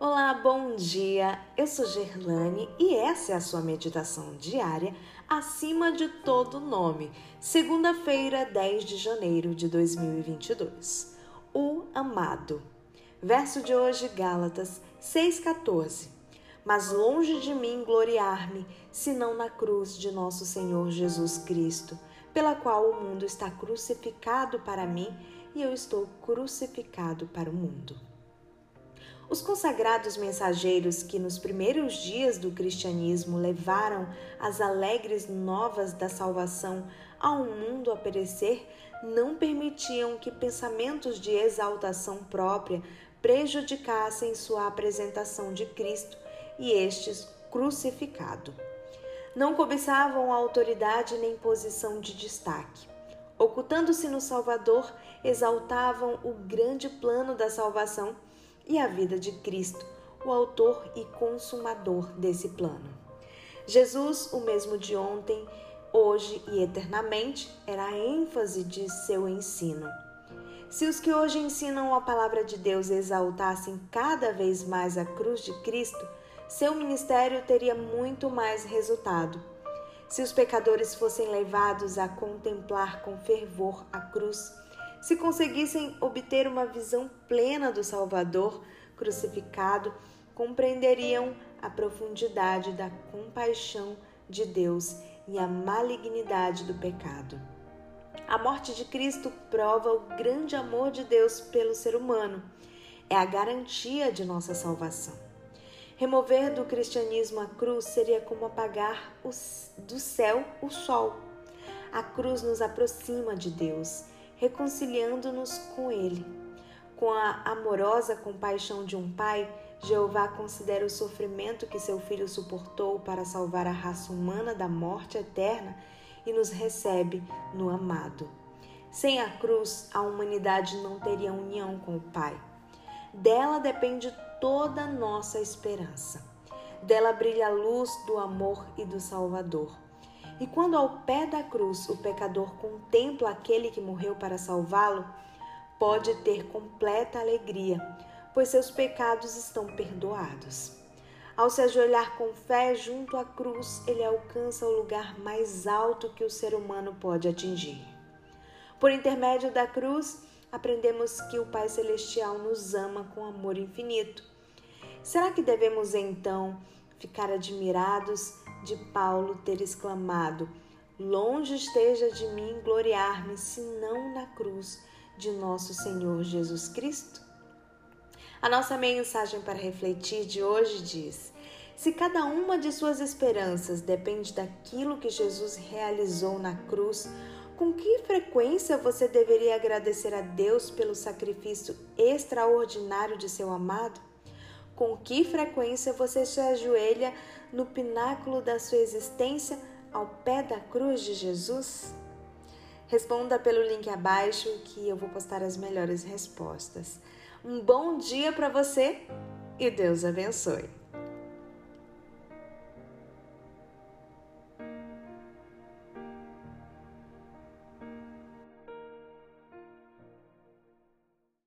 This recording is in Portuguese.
Olá, bom dia. Eu sou Gerlane e essa é a sua meditação diária acima de todo nome. Segunda-feira, 10 de janeiro de 2022. O amado. Verso de hoje, Gálatas 6:14. Mas longe de mim gloriar-me, senão na cruz de nosso Senhor Jesus Cristo, pela qual o mundo está crucificado para mim e eu estou crucificado para o mundo. Os consagrados mensageiros que nos primeiros dias do cristianismo levaram as alegres novas da salvação ao mundo a perecer não permitiam que pensamentos de exaltação própria prejudicassem sua apresentação de Cristo e estes crucificado. Não cobiçavam autoridade nem posição de destaque. Ocultando-se no Salvador, exaltavam o grande plano da salvação e a vida de Cristo, o autor e consumador desse plano. Jesus, o mesmo de ontem, hoje e eternamente, era a ênfase de seu ensino. Se os que hoje ensinam a palavra de Deus exaltassem cada vez mais a cruz de Cristo, seu ministério teria muito mais resultado. Se os pecadores fossem levados a contemplar com fervor a cruz, se conseguissem obter uma visão plena do Salvador crucificado, compreenderiam a profundidade da compaixão de Deus e a malignidade do pecado. A morte de Cristo prova o grande amor de Deus pelo ser humano. É a garantia de nossa salvação. Remover do cristianismo a cruz seria como apagar do céu o sol. A cruz nos aproxima de Deus reconciliando-nos com Ele. Com a amorosa compaixão de um pai, Jeová considera o sofrimento que seu filho suportou para salvar a raça humana da morte eterna e nos recebe no amado. Sem a cruz, a humanidade não teria união com o Pai. Dela depende toda a nossa esperança. Dela brilha a luz do amor e do Salvador. E quando ao pé da cruz o pecador contempla aquele que morreu para salvá-lo, pode ter completa alegria, pois seus pecados estão perdoados. Ao se ajoelhar com fé junto à cruz, ele alcança o lugar mais alto que o ser humano pode atingir. Por intermédio da cruz, aprendemos que o Pai Celestial nos ama com amor infinito. Será que devemos então ficar admirados de Paulo ter exclamado: Longe esteja de mim gloriar-me, senão na cruz de nosso Senhor Jesus Cristo? A nossa mensagem para refletir de hoje diz: se cada uma de suas esperanças depende daquilo que Jesus realizou na cruz, com que frequência você deveria agradecer a Deus pelo sacrifício extraordinário de seu amado? Com que frequência você se ajoelha no pináculo da sua existência ao pé da cruz de Jesus? Responda pelo link abaixo que eu vou postar as melhores respostas. Um bom dia para você e Deus abençoe.